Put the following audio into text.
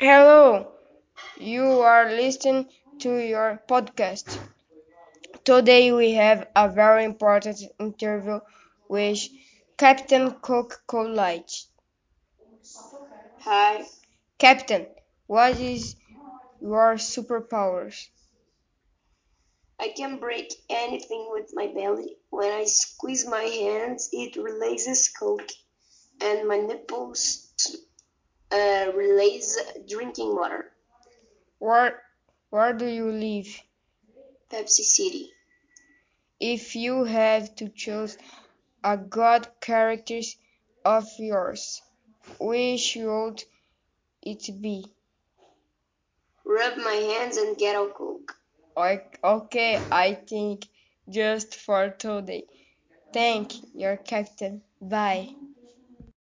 Hello, you are listening to your podcast. Today we have a very important interview with Captain Coca-Cola Hi, Captain, what is your superpowers? I can break anything with my belly. When I squeeze my hands, it releases coke, and my nipples uh, release drinking water. Where where do you live? Pepsi City. If you have to choose a god character of yours, which would it be? Rub my hands and get a coke. Ok- Okay, I think just for today. Thank you, your captain. Bye.